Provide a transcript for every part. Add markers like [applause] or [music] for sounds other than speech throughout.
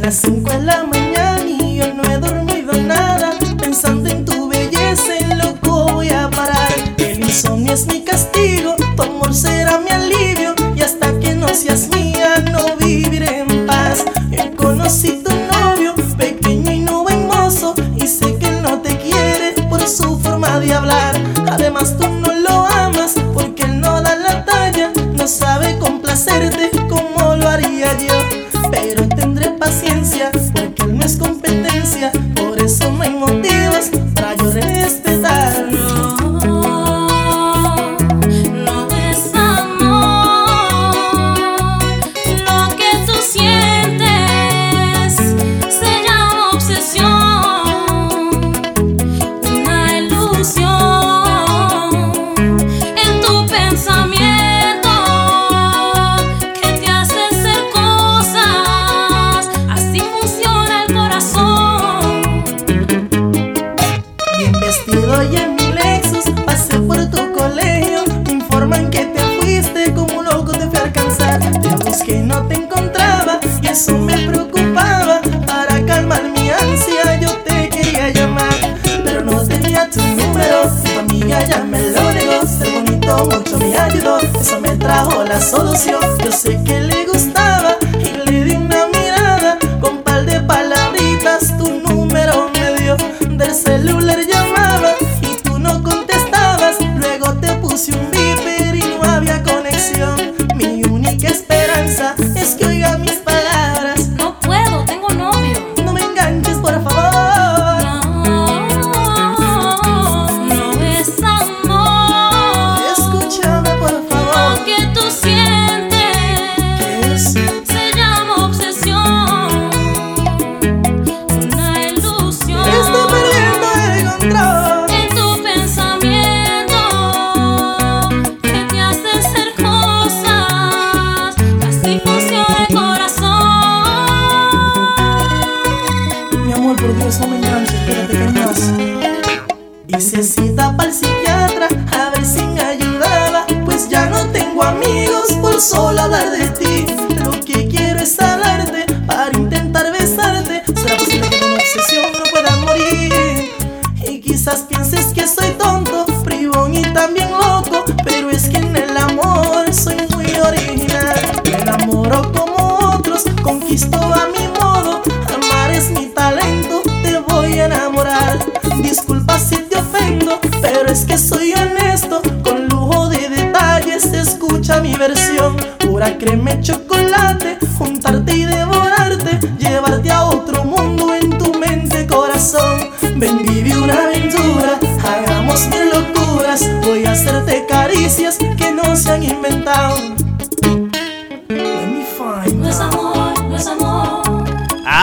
Las 5 de la mañana y yo no he dormido nada. Pensando en tu belleza, en loco voy a parar. El insomnio es mi castigo, tu amor será mi alivio. Y hasta que no seas mía, no viviré en paz. Yo conocí tu novio, pequeño y no buen. Y sé que él no te quiere por su forma de hablar. Además, tú no lo amas porque él no da la talla. No sabe complacerte como lo haría yo. Pero tendré paciencia amor, por Dios, no me enganches, espérate que más. Hice cita para el psiquiatra a ver si me ayudaba. Pues ya no tengo amigos por solo hablar de ti. Lo que quiero es hablarte para intentar besarte. Será posible que una obsesión no pueda morir. Y quizás pienses que soy tonto, bribón y también loco. Pero es que en el amor soy muy original. Me enamoro como otros, conquisto a escucha mi versión. Pura crema y chocolate,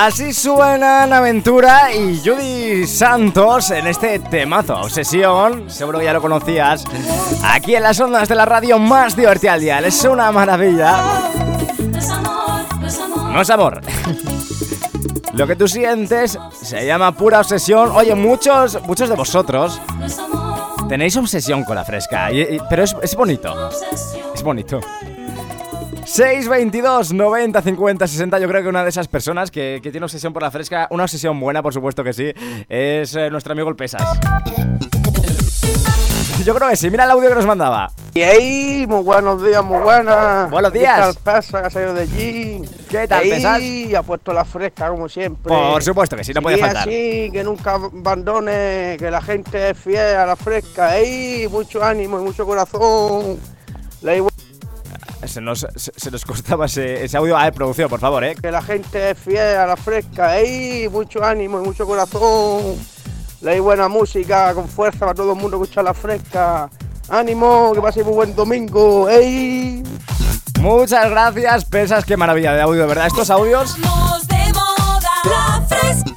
Así suenan Aventura y Judy Santos en este temazo, Obsesión, seguro que ya lo conocías, aquí en las ondas de la radio más divertida al día, es una maravilla, No es amor. Lo que tú sientes se llama pura obsesión. Oye, muchos, muchos de vosotros tenéis obsesión con la fresca, pero es, es bonito, es bonito. 622 90 50 60 Yo creo que una de esas personas que, que tiene obsesión por la fresca Una obsesión buena, por supuesto que sí Es eh, nuestro amigo el Pesas Yo creo que sí, mira el audio que nos mandaba Y ahí, muy buenos días, muy buenas. Buenos ¿Qué días. tal pasa, que ha salido de allí? ¿Qué tal, Pesas? ha puesto la fresca, como siempre. Por supuesto que sí, no puede faltar que nunca abandone, que la gente es fiel a la fresca. Ahí, mucho ánimo y mucho corazón. La igual- se nos, se, se nos costaba ese, ese audio Ah, producción, por favor, eh que la gente es fiel a la fresca. Ahí, mucho ánimo y mucho corazón. La buena música con fuerza para todo el mundo escuchar la fresca. Ánimo, que paséis muy buen domingo. ¡Ey! Muchas gracias, pesas, qué maravilla de audio, ¿verdad? Estos audios de moda. La fresca.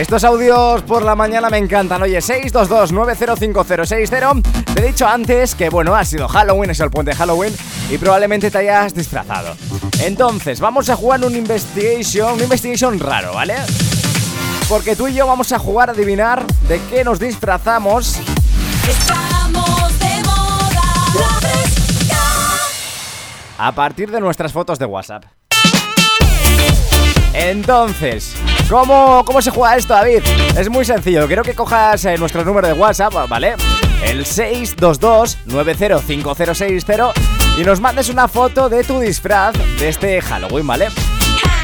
Estos audios por la mañana me encantan. Oye, 622-905060. Te he dicho antes que, bueno, ha sido Halloween, es el puente de Halloween y probablemente te hayas disfrazado. Entonces, vamos a jugar un investigation, un investigation raro, ¿vale? Porque tú y yo vamos a jugar a adivinar de qué nos disfrazamos Estamos de moda. La fresca. a partir de nuestras fotos de WhatsApp. Entonces, ¿cómo, cómo se juega esto, David? Es muy sencillo, quiero que cojas eh, nuestro número de WhatsApp, ¿vale? El 622-905060 y nos mandes una foto de tu disfraz de este Halloween, ¿vale?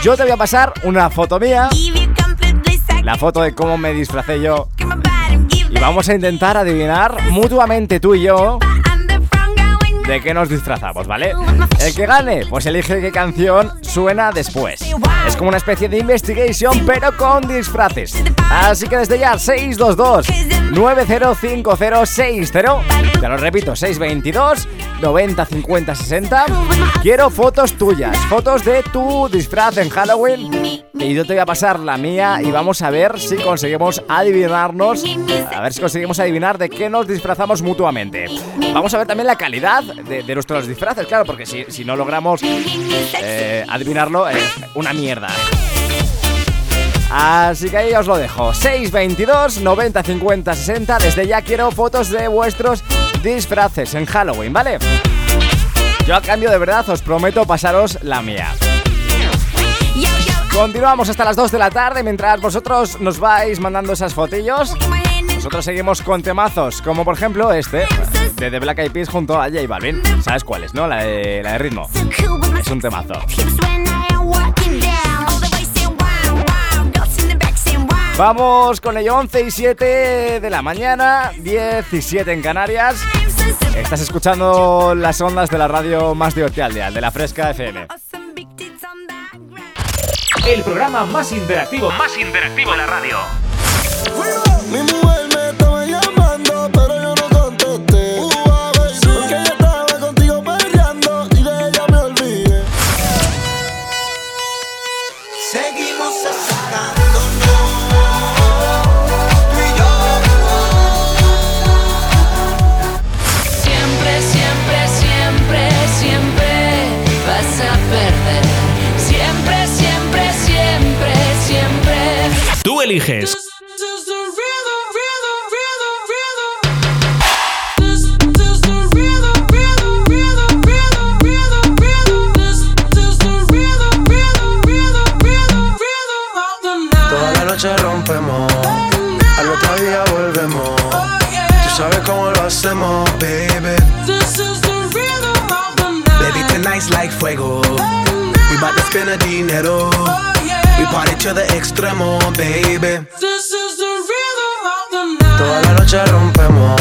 Yo te voy a pasar una foto mía, la foto de cómo me disfracé yo y vamos a intentar adivinar mutuamente tú y yo de qué nos disfrazamos, ¿vale? El que gane, pues elige qué canción suena después. Es como una especie de investigation, pero con disfraces. Así que desde ya, 622-905060. Te lo repito, 622 90 50 60. Quiero fotos tuyas, fotos de tu disfraz en Halloween. Y yo te voy a pasar la mía y vamos a ver si conseguimos adivinarnos. A ver si conseguimos adivinar de qué nos disfrazamos mutuamente. Vamos a ver también la calidad de, nuestros disfraces, claro, porque si, si no logramos eh, adivinarlo, es una mierda. Así que ahí os lo dejo. 622 90 50 60. Desde ya quiero fotos de vuestros disfraces en Halloween, ¿vale? Yo a cambio de verdad os prometo pasaros la mía. Continuamos hasta las 2 de la tarde mientras vosotros nos vais mandando esas fotillos. Nosotros seguimos con temazos, como por ejemplo este, de The Black Eyed Peas junto a J Balvin. ¿Sabes cuál es, no? La de, la de ritmo. Es un temazo. Vamos con ello 11 y 7 de la mañana, 17 en Canarias. Estás escuchando las ondas de la radio más divertida al día, de la Fresca FM. El programa más interactivo, más interactivo de la radio. Eliges. Toda la noche rompemos, al otro día volvemos. Tú sabes cómo lo hacemos, baby. Baby, tonight's like fuego. We bout to spend the dinero. Party to the extremo, baby. Toda la noche rompemos,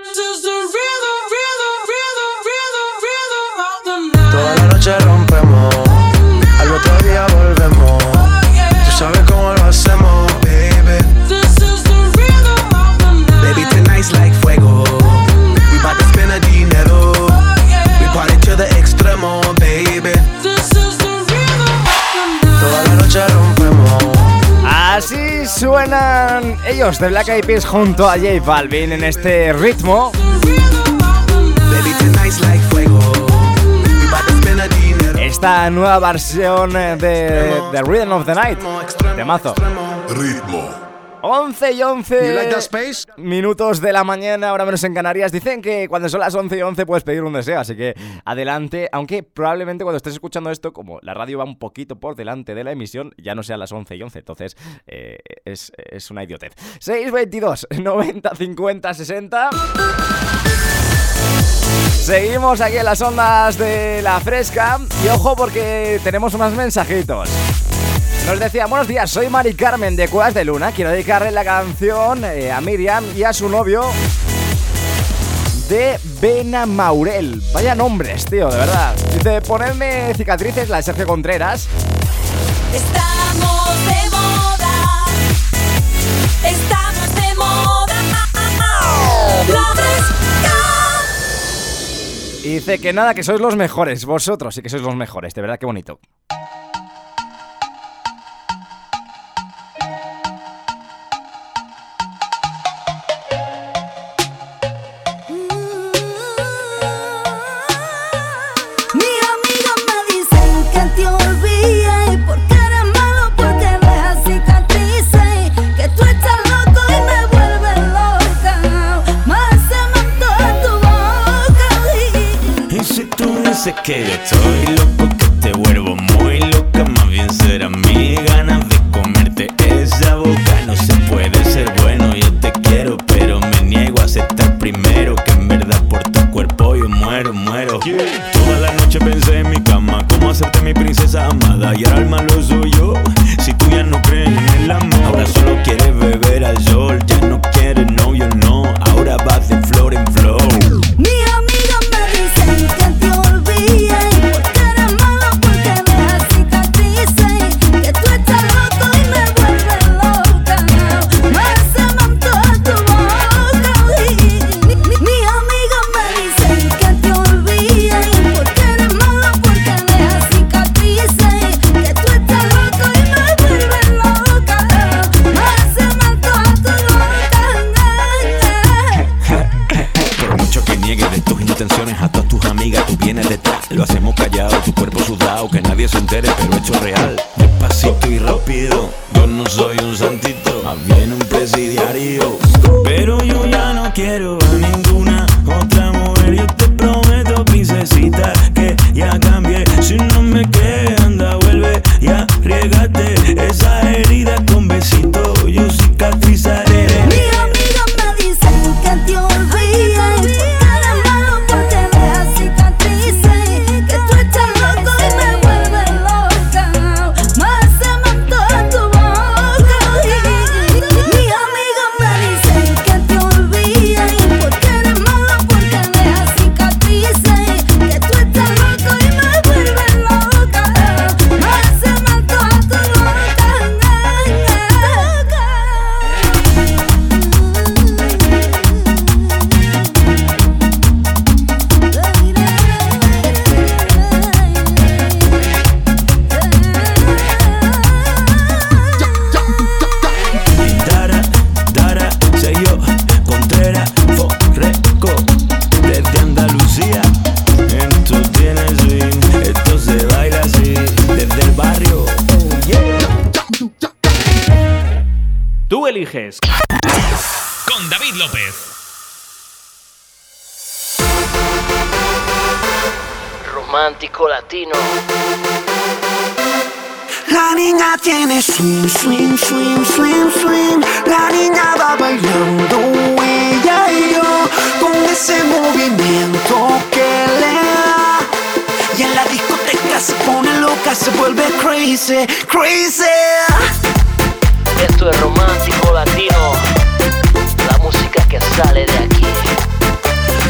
suenan ellos de Black Eyed Peas junto a J Balvin en este ritmo. Esta nueva versión de The Rhythm of the Night. De mazo. Ritmo. 11 y 11 You like space? minutos de la mañana, ahora menos en Canarias. Dicen que cuando son las 11 y 11 puedes pedir un deseo, así que adelante. Aunque probablemente cuando estés escuchando esto, como la radio va un poquito por delante de la emisión, ya no sean las 11 y 11. Entonces eh, es, es una idiotez. 622 90 50 60. Seguimos aquí en las ondas de la fresca. Y ojo porque tenemos unos mensajitos. Nos decía, buenos días, soy Mari Carmen de Cuevas de Luna. Quiero dedicarle la canción eh, a Miriam y a su novio de Bena Maurel. Vaya nombres, tío, de verdad. Dice, ponedme cicatrices, la de Sergio Contreras. Estamos de moda. Estamos de moda. La. Y dice que nada, que sois los mejores. Vosotros sí que sois los mejores, de verdad, qué bonito. So. Loca, se vuelve crazy, crazy. Esto es romántico latino. La música que sale de aquí.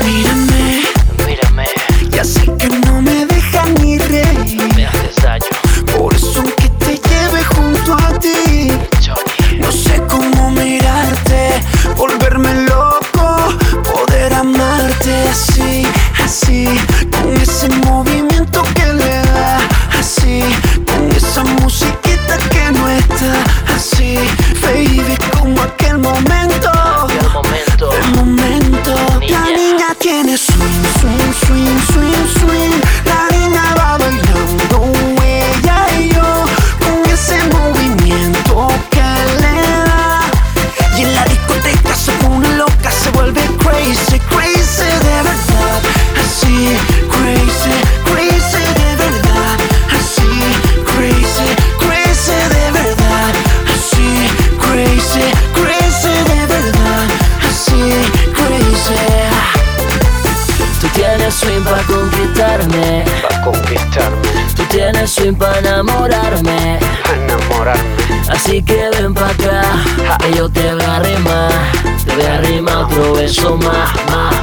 Mírame, Mírame, ya sé que más, más, más.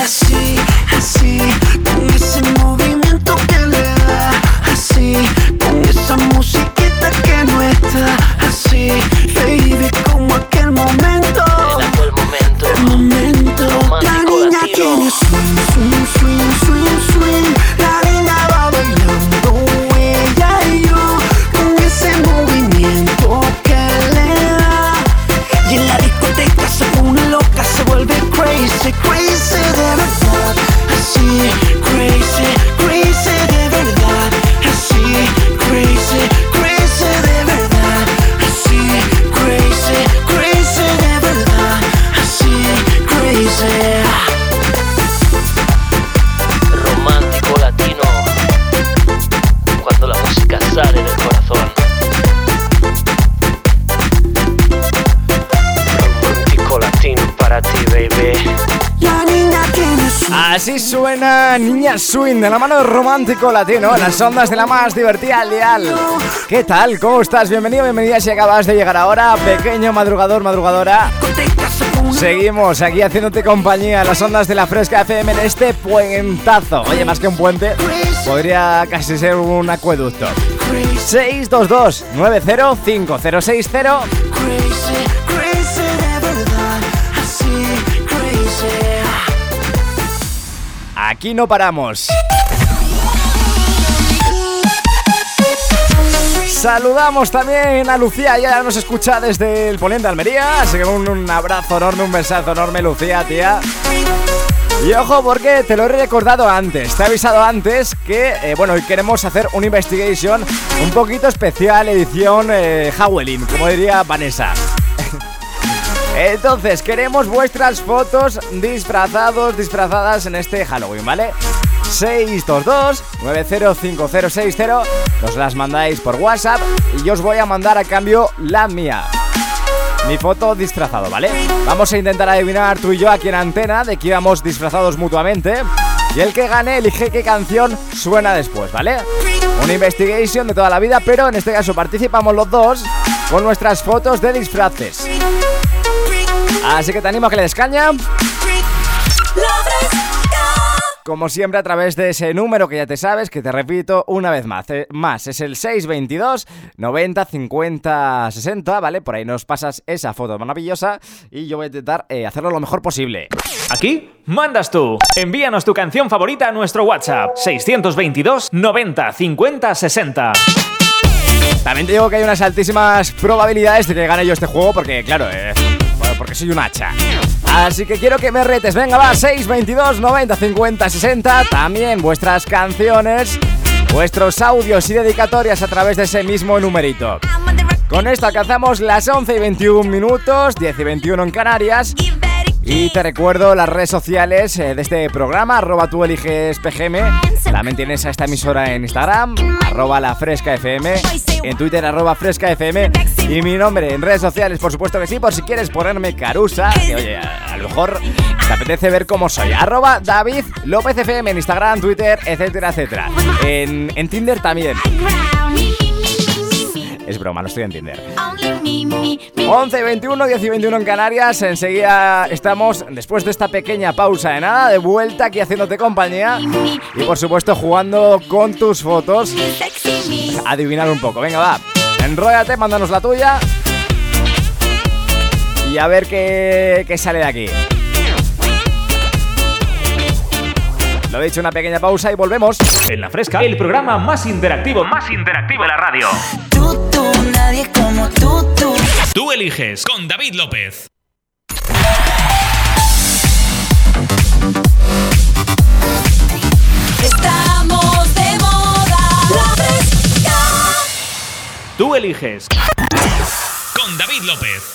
Así, así, con ese movimiento que le da, así, Así suena Niña Swing de la mano romántico latino las ondas de la más divertida al dial. ¿Qué tal? ¿Cómo estás? Bienvenido, bienvenida si acabas de llegar ahora, pequeño madrugador, madrugadora. Seguimos aquí haciéndote compañía las ondas de la Fresca FM en este puentazo. Oye, más que un puente, podría casi ser un acueducto. crazy, 622 905060 Aquí no paramos. Saludamos también a Lucía, ya nos escucha desde el Poniente de Almería, así que un, un abrazo enorme, un besazo enorme, Lucía, tía. Y ojo porque te lo he recordado antes, te he avisado antes que, eh, bueno, hoy queremos hacer una investigation un poquito especial, edición eh, como diría Vanessa. Entonces, queremos vuestras fotos disfrazados, disfrazadas en este Halloween, ¿vale? 622-905060 Nos las mandáis por WhatsApp y yo os voy a mandar a cambio la mía. Mi foto disfrazado, ¿vale? Vamos a intentar adivinar tú y yo aquí en antena de que íbamos disfrazados mutuamente. Y el que gane elige qué canción suena después, ¿vale? Una investigation de toda la vida, pero en este caso participamos los dos con nuestras fotos de disfraces. Así que te animo a que le des caña. Como siempre, a través de ese número que ya te sabes, que te repito una vez más. eh, más es el 622 90 50 60, ¿vale? Por ahí nos pasas esa foto maravillosa y yo voy a intentar eh, hacerlo lo mejor posible. Aquí mandas tú. Envíanos tu canción favorita a nuestro WhatsApp 622 90 50 60. También te digo que hay unas altísimas probabilidades de que gane yo este juego porque, claro, eh, porque soy un hacha. Así que quiero que me retes. Venga, va, 622 90 50 60. También vuestras canciones, vuestros audios y dedicatorias a través de ese mismo numerito. Con esto alcanzamos las 11 y 21 minutos, 10 y 21 en Canarias. Y te recuerdo las redes sociales eh, de este programa, arroba tú eliges PGM. También tienes a esta emisora en Instagram, arroba la. En Twitter, arroba fresca FM. Y mi nombre en redes sociales, por supuesto que sí, por si quieres ponerme carusa. Que oye, a, lo mejor te apetece ver cómo soy. Arroba David López FM en Instagram, Twitter, etcétera, etcétera. En Tinder también. Es broma, no estoy en Tinder. 11, 21, 10 y 21 en Canarias. Enseguida estamos, después de esta pequeña pausa de nada, de vuelta aquí haciéndote compañía. Y por supuesto jugando con tus fotos. Adivinar un poco. Venga, va. Enróllate, mándanos la tuya. Y a ver qué, qué sale de aquí. Lo he dicho, una pequeña pausa y volvemos. En la fresca, el programa más interactivo, más interactivo de la radio. Tú, tú, nadie como tú, tú. Tú eliges con David López. Estamos de moda. La fresca. Tú eliges con David López.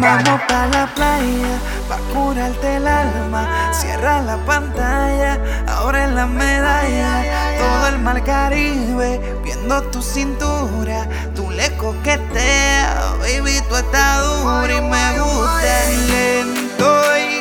Vamos pa' la playa, pa' curarte el alma. Cierra la pantalla, abre la medalla. Todo el mar Caribe, viendo tu cintura. Tú le coqueteas, baby, tú estás dura y me gusta. Lento y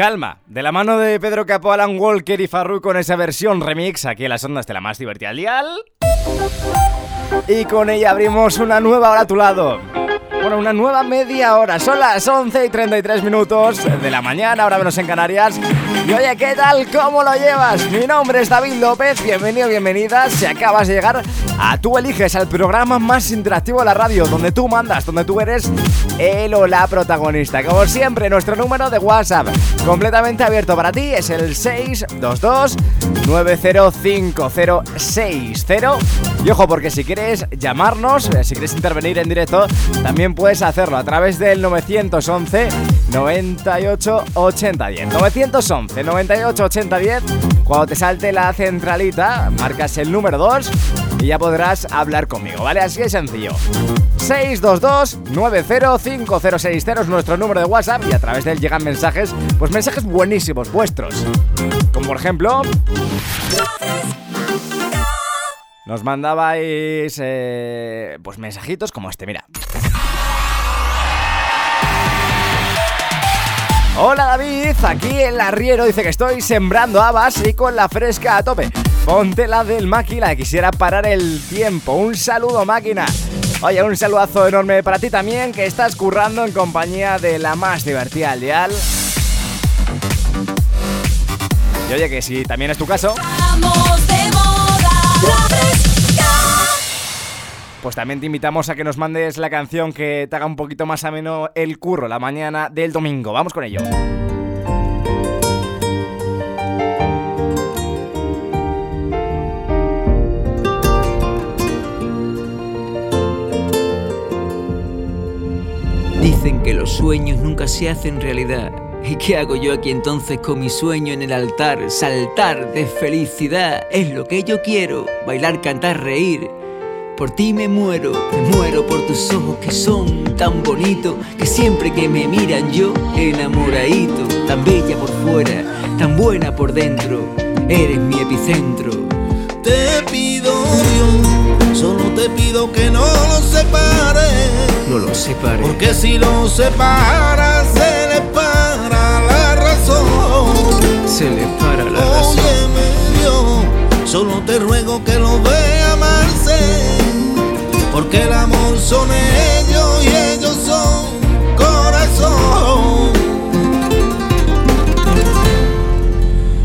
Calma, de la mano de Pedro Capó, Alan Walker y Farru con esa versión remix aquí en las ondas de la más divertida al dial. Y con ella abrimos una nueva hora a tu lado. Bueno, una nueva media hora. Son las 11 y 33 minutos de la mañana, ahora menos en Canarias. Y oye, ¿qué tal? ¿Cómo lo llevas? Mi nombre es David López. Bienvenido, bienvenida. Si acabas de llegar a Tú Eliges, al programa más interactivo de la radio, donde tú mandas, donde tú eres el o la protagonista. Como siempre, nuestro número de WhatsApp completamente abierto para ti es el 622 905060. Y ojo, porque si quieres llamarnos, eh, si quieres intervenir en directo, también puedes hacerlo a través del 911 98 80 10. 911 98 80 10. Cuando te salte la centralita, marcas el número 2 y ya podrás hablar conmigo, ¿vale? Así de sencillo. 622 905060 es nuestro número de WhatsApp y a través de él llegan mensajes, pues mensajes buenísimos vuestros. Como por ejemplo, nos mandabais eh, pues mensajitos como este, mira. Hola David, aquí el arriero dice que estoy sembrando habas y con la fresca a tope. Ponte la del máquina, quisiera parar el tiempo. Un saludo máquina. Oye, un saludazo enorme para ti también, que estás currando en compañía de la más divertida al dial. Y oye, que si también es tu caso, Vamos pues también te invitamos a que nos mandes la canción que te haga un poquito más ameno el curro la mañana del domingo. Vamos con ello. Dicen que los sueños nunca se hacen realidad. ¿Y qué hago yo aquí entonces con mi sueño en el altar? Saltar de felicidad es lo que yo quiero. Bailar, cantar, reír. Por ti me muero, me muero por tus ojos que son tan bonitos que siempre que me miran yo enamoradito, tan bella por fuera, tan buena por dentro, eres mi epicentro. Te pido Dios, solo te pido que no los separes. No lo separes. Porque si los separas se le para la razón. Se le para la razón. Óyeme Dios, solo te ruego que lo vea amarse. Porque el amor son ellos y ellos son corazón.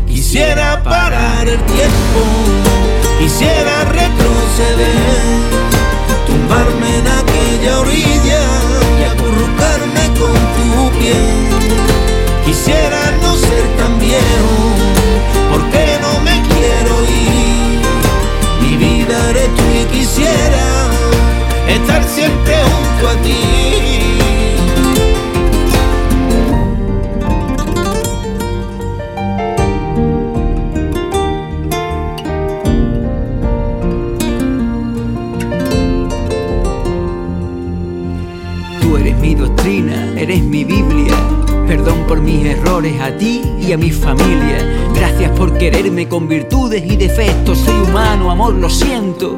Quisiera parar el tiempo, quisiera retroceder, tumbarme en aquella orilla y acurrucarme con tu piel. Quisiera no ser tan viejo, porque no me quiero ir. Mi vida eres tú y quisiera Tú eres mi doctrina, eres mi Biblia. Perdón por mis errores a ti y a mi familia. Gracias por quererme con virtudes y defectos. Soy humano, amor, lo siento.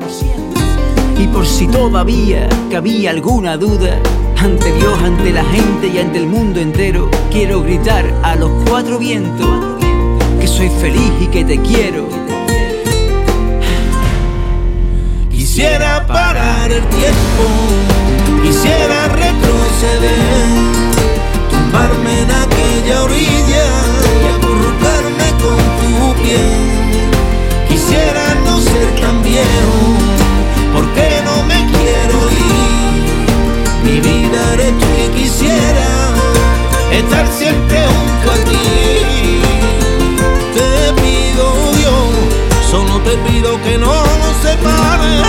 Y por si todavía cabía alguna duda, ante Dios, ante la gente y ante el mundo entero, quiero gritar a los cuatro vientos que soy feliz y que te quiero. Quisiera parar el tiempo, quisiera retroceder, tumbarme en aquella orilla y acurrucarme con tu piel. Quisiera no ser tan viejo, porque no me quiero ir. Mi vida eres tú y quisiera estar siempre junto a ti. Te pido Dios, solo te pido que no nos separes.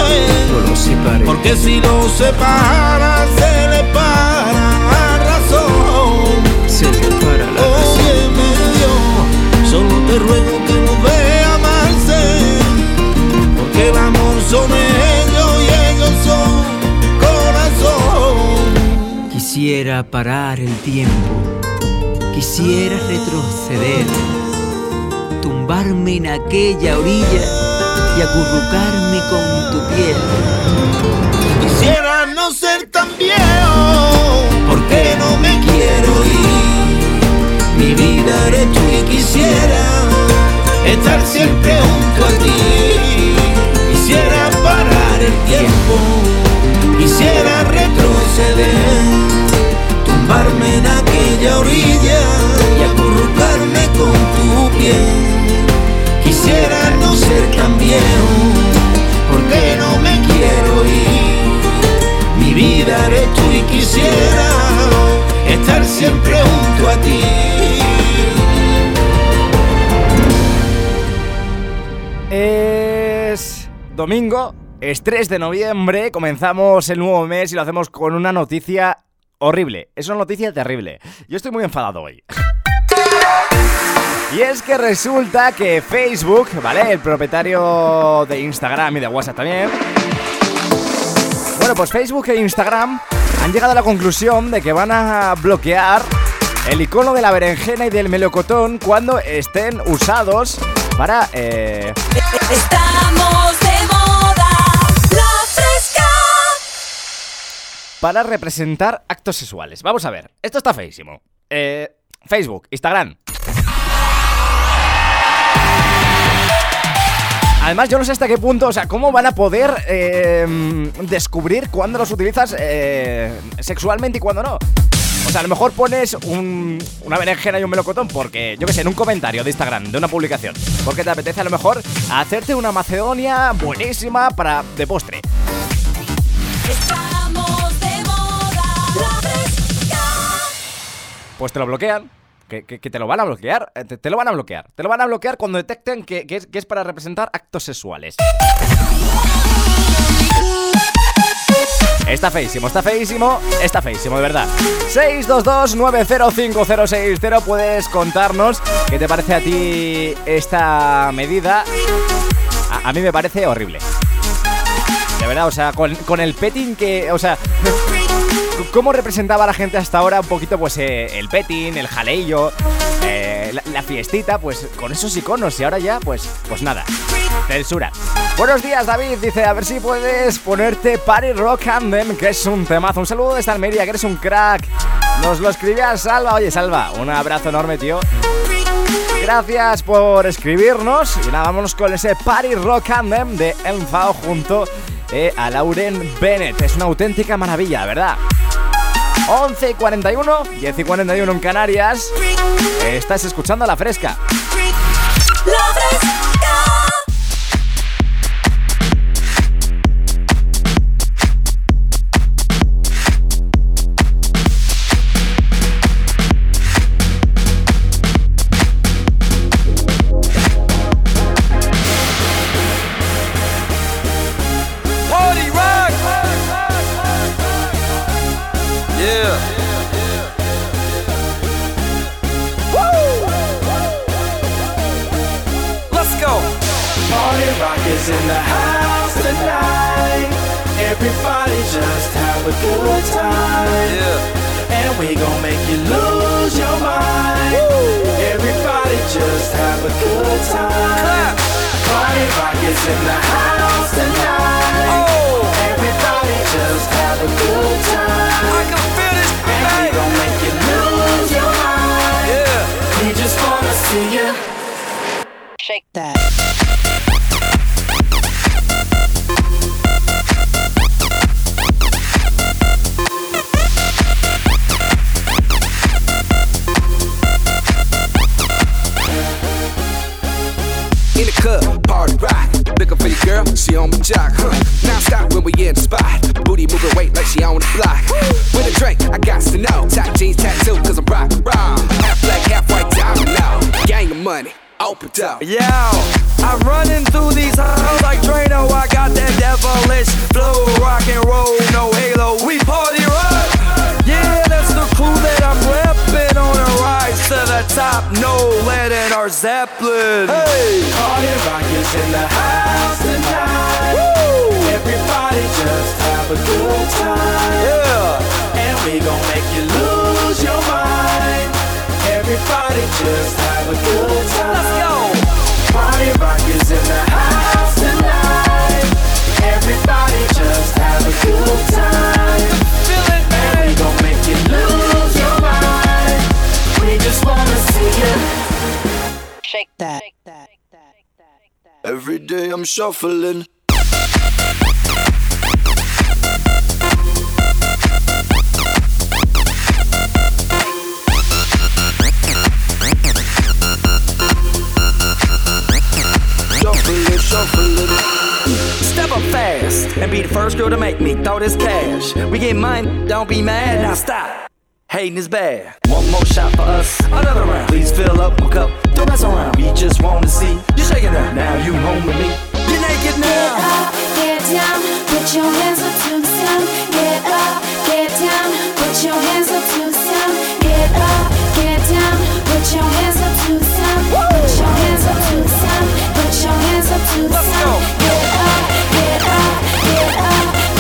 No lo separes. Porque si lo separas se le para la razón. Se le para la razón. Óyeme Dios, solo te ruego Quisiera parar el tiempo, quisiera retroceder, tumbarme en aquella orilla y acurrucarme con tu piel. Quisiera no ser tan viejo, porque no me quiero ir. Mi vida eres tú y quisiera estar siempre junto a ti. Quisiera parar el tiempo, quisiera retroceder, en aquella orilla y acurrucarme con tu piel. Quisiera no ser tan viejo, porque no me quiero ir. Mi vida eres tú y quisiera estar siempre junto a ti. Es domingo, es 3 de noviembre, comenzamos el nuevo mes y lo hacemos con una noticia horrible. Es una noticia terrible. Yo estoy muy enfadado hoy. Y es que resulta que Facebook, ¿vale? El propietario de Instagram y de WhatsApp también. Bueno, pues Facebook e Instagram han llegado a la conclusión de que van a bloquear el icono de la berenjena y del melocotón cuando estén usados para... eh, Estamos para representar actos sexuales. Vamos a ver, esto está feísimo. Eh, Facebook, Instagram. Además, yo no sé hasta qué punto, o sea, cómo van a poder eh, descubrir cuándo los utilizas eh, sexualmente y cuándo no. O sea, a lo mejor pones un- una berenjena y un melocotón porque, yo qué sé, en un comentario de Instagram, de una publicación, porque te apetece a lo mejor hacerte una macedonia buenísima para de postre. Pues te lo bloquean. Que, que- te lo van a bloquear. eh, Te, lo van a bloquear. Te lo van a bloquear cuando detecten que, que es, es para representar actos sexuales. Está feísimo, está feísimo, está feísimo, de verdad. 622-905060. Puedes contarnos qué te parece a ti esta medida. A, a mí me parece horrible. De verdad, o sea, con, con el petting que. O sea. [laughs] ¿Cómo representaba la gente hasta ahora un poquito pues eh, el petting, el jaleillo, eh, la, fiestita, pues con esos iconos y ahora ya pues pues nada, censura. Buenos días David, dice a ver si puedes ponerte Party Rock Anthem, que es un temazo. Un saludo desde Almería, que eres un crack. Nos lo escribía Salva, oye Salva, un abrazo enorme tío. Gracias por escribirnos y nada, vámonos con ese Party Rock Anthem de Enfao junto eh, a Lauren Bennett. Es una auténtica maravilla, ¿verdad? 11 y 41, 10 y 41 en Canarias. Estás escuchando a la fresca. Open up. Yo, I'm running through these halls like Drano. I got that devilish flow, rock and roll, no halo. We party rock. Yeah, that's the crew that I'm repping on a rise to the top. No lead in our Zeppelin. Hey, Party rock is in the house tonight. Everybody just have a good time. yeah. And we gon' make you lose your mind. Everybody just have a good time. Let's go. Party rock is in the house tonight. Everybody just have a good time. Feel it, And we gon' make you lose your mind. We just wanna see you. Shake that. Every day I'm shuffling. Shuffling, and be the first girl to make me throw this cash. We get mine, don't be mad. Now stop. Hating is bad. One more shot for us, another round. Please fill up my cup, don't mess around. We just want to see you shaking up. Now you home with me. You're naked now. Get up, get down, put your hands up to the sound. Get up, get down, put your hands up to the sound. Get up, get down, put your hands up to the sound. Put your hands up to the sound. Put your hands up to the sound. Get up, get up, get up, get up,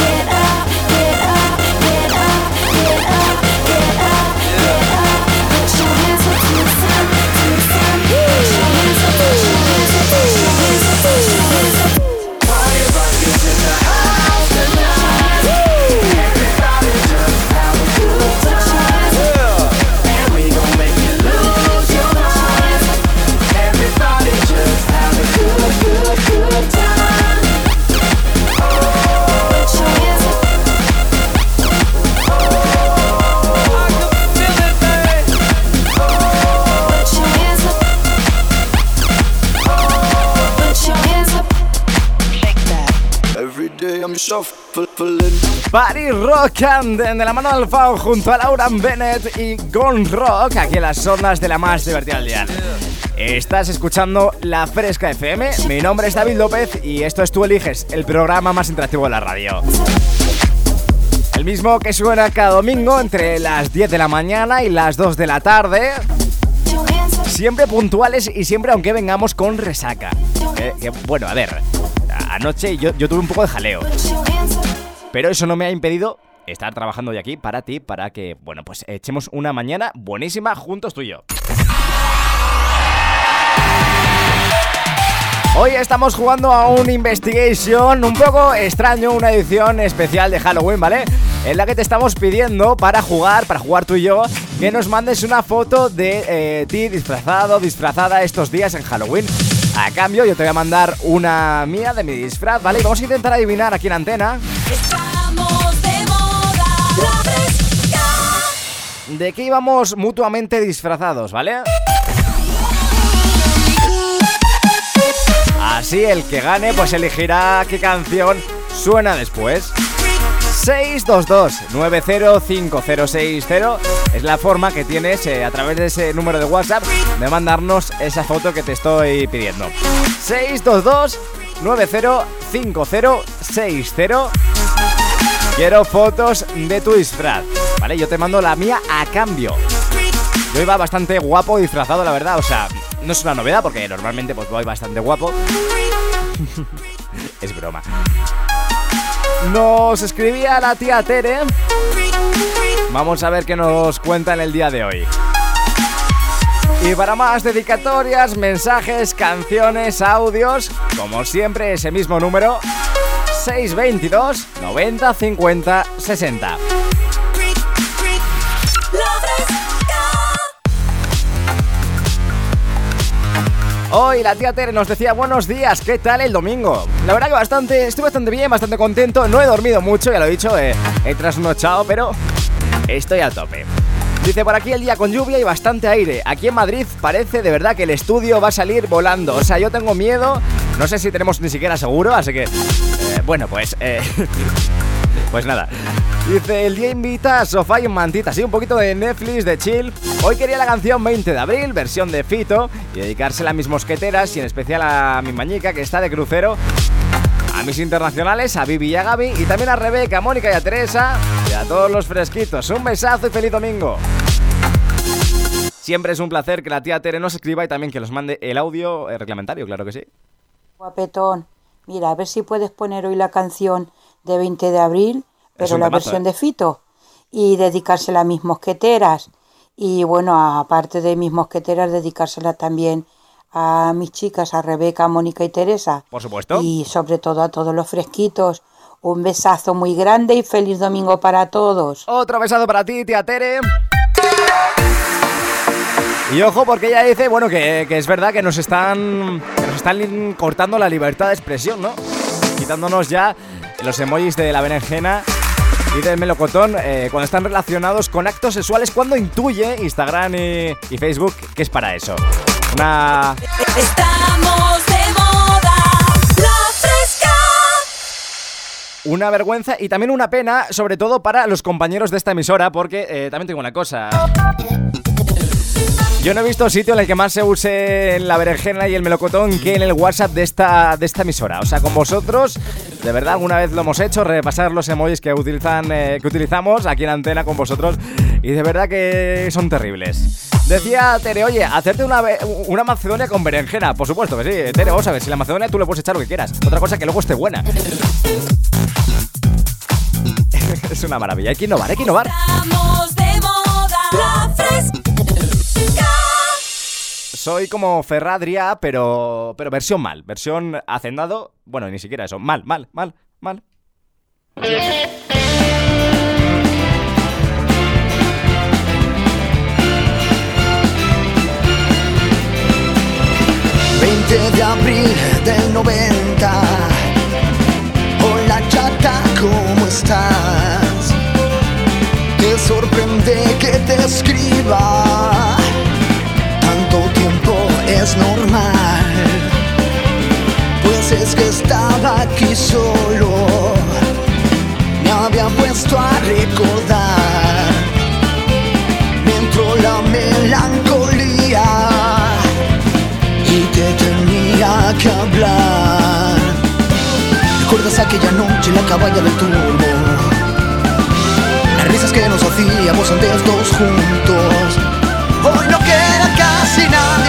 Party Rock and de la mano del Fao junto a Laura Bennett y Gone Rock aquí en las ondas de la más divertida del día. Estás escuchando La Fresca FM, mi nombre es David López y esto es Tú Eliges, el programa más interactivo de la radio. El mismo que suena cada domingo entre las 10 de la mañana y las 2 de la tarde. Siempre puntuales y siempre aunque vengamos con resaca. Que, bueno, a ver, anoche yo, yo tuve un poco de jaleo. Pero eso no me ha impedido estar trabajando de aquí para ti, para que, bueno, pues echemos una mañana buenísima juntos tú y yo. Hoy estamos jugando a un investigation un poco extraño, una edición especial de Halloween, ¿vale? En la que te estamos pidiendo para jugar, para jugar tú y yo, que nos mandes una foto de eh, ti disfrazado, disfrazada estos días en Halloween. A cambio, yo te voy a mandar una mía de mi disfraz, ¿vale? Y vamos a intentar adivinar aquí en antena Estamos de moda. La de qué íbamos mutuamente disfrazados, ¿vale? Así el que gane pues elegirá qué canción suena después. 622-905060 es la forma que tienes eh, a través de ese número de WhatsApp de mandarnos esa foto que te estoy pidiendo. 622-905060 Quiero fotos de tu disfraz, ¿vale? Yo te mando la mía a cambio. Yo iba bastante guapo disfrazado, la verdad, o sea, no es una novedad porque normalmente pues voy bastante guapo. [laughs] es broma. Nos escribía la tía Tere. Vamos a ver qué nos cuenta en el día de hoy. Y para más dedicatorias, mensajes, canciones, audios, como siempre ese mismo número, 622 90 50 60. Hoy la tía Tere nos decía buenos días, ¿qué tal el domingo? La verdad que bastante, estoy bastante bien, bastante contento, no he dormido mucho, ya lo he dicho, eh, he trasnochado, pero estoy a tope. Dice por aquí el día con lluvia y bastante aire. Aquí en Madrid parece de verdad que el estudio va a salir volando. O sea, yo tengo miedo. No sé si tenemos ni siquiera seguro, así que... eh, bueno, pues... eh, [laughs] pues nada. Dice, el día invita a sofá y mantita. Sí, un poquito de Netflix, de chill. Hoy quería la canción 20 de abril, versión de Fito. Y dedicársela a mis mosqueteras y en especial a mi mañica que está de crucero. A mis internacionales, a Vivi y a Gaby. Y también a Rebeca, a Mónica y a Teresa. Y a todos los fresquitos. Un besazo y feliz domingo. Siempre es un placer que la tía Tere nos escriba y también que nos mande el audio eh, reglamentario, claro que sí. Guapetón, mira, a ver si puedes poner hoy la canción de 20 de abril, pero la temazo, versión ¿eh? de Fito, y dedicársela a mis mosqueteras. Y bueno, aparte de mis mosqueteras, dedicársela también a mis chicas, a Rebeca, Mónica y Teresa. Por supuesto. Y sobre todo a todos los fresquitos. Un besazo muy grande y feliz domingo para todos. Otro besazo para ti, tía Tere. Y ojo porque ella dice, bueno, que, que es verdad que nos están que nos están cortando la libertad de expresión, ¿no? Quitándonos ya los emojis de la berenjena y del melocotón eh, cuando están relacionados con actos sexuales cuando intuye Instagram y, y Facebook que es para eso. Una Estamos de moda. La fresca. Una vergüenza y también una pena, sobre todo para los compañeros de esta emisora, porque eh, también tengo una cosa. Yo no he visto sitio en el que más se use la berenjena y el melocotón que en el WhatsApp de esta, de esta emisora. O sea, con vosotros, de verdad, alguna vez lo hemos hecho, repasar los emojis que, utilizan, eh, que utilizamos aquí en antena con vosotros. Y de verdad que son terribles. Decía Tere, oye, hacerte una, una macedonia con berenjena. Por supuesto que sí. Tere, vos sabes, si la macedonia tú le puedes echar lo que quieras. Otra cosa que luego esté buena. [laughs] es una maravilla. Hay que innovar, hay que innovar. Estamos de moda. La fresca. Soy como Ferradria, pero, pero versión mal. Versión hacendado. Bueno, ni siquiera eso. Mal, mal, mal, mal. 20 de abril del 90. Hola chata, ¿cómo estás? Te sorprende que te escriba. Tiempo es normal. Pues es que estaba aquí solo. Me había puesto a recordar. Me entró la melancolía y te tenía que hablar. ¿Recuerdas aquella noche en la cabaña del turbo? Las risas que nos hacíamos antes dos juntos.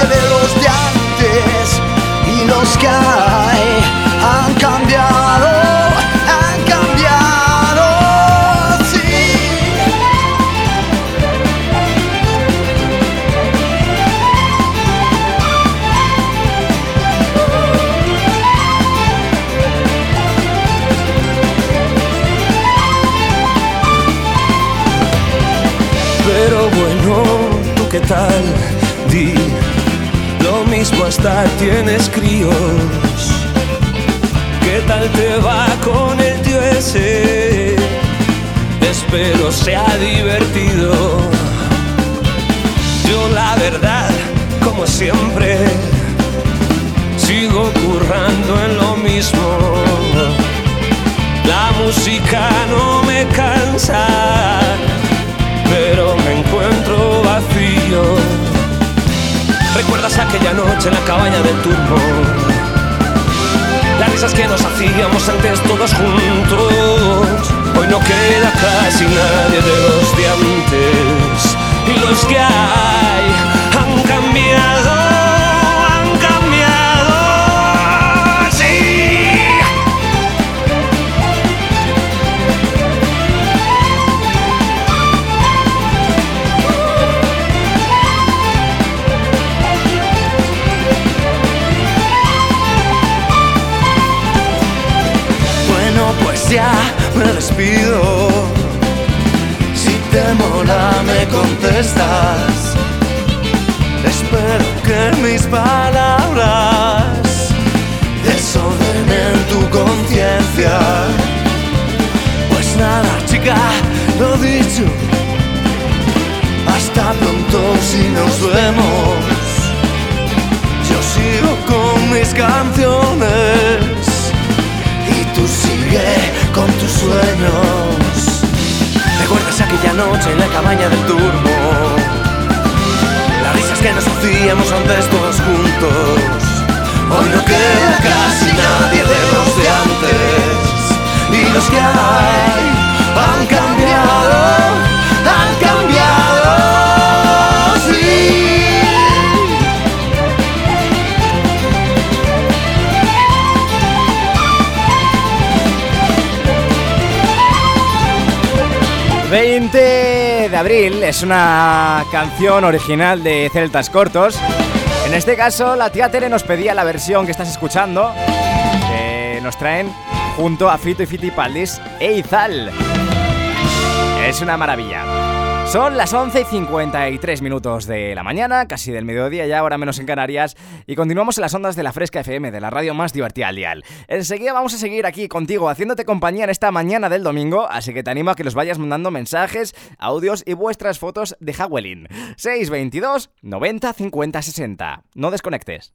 De los de antes. Y los que hay han cambiado, han cambiado. Sí. Pero bueno, ¿tú qué tal? Di mismo hasta tienes críos. ¿Qué tal te va con el tío ese? Espero sea divertido. Yo la verdad, como siempre, sigo currando en lo mismo. La música no me cansa pero me encuentro vacío. ¿Recuerdas aquella noche en la cabaña del turbo? Las risas que nos hacíamos antes todos juntos. Hoy no queda casi nadie de los de antes. Y los que hay han cambiado, ya me despido. Si te mola, me contestas. Espero que mis palabras desordenen tu conciencia. Hacíamos antes todos abril es una canción original de Celtas Cortos. En este caso, la tía Tere nos pedía la versión que estás escuchando, que nos traen junto a Fito y Fitipaldis e Izal. Es una maravilla. Son las 11 y 53 minutos de la mañana, casi del mediodía ya, ahora menos en Canarias, y continuamos en las ondas de la Fresca FM, de la radio más divertida al dial. Enseguida vamos a seguir aquí contigo, haciéndote compañía en esta mañana del domingo, así que te animo a que los vayas mandando mensajes, audios y vuestras fotos de Halloween. 622 90 50 60. No desconectes.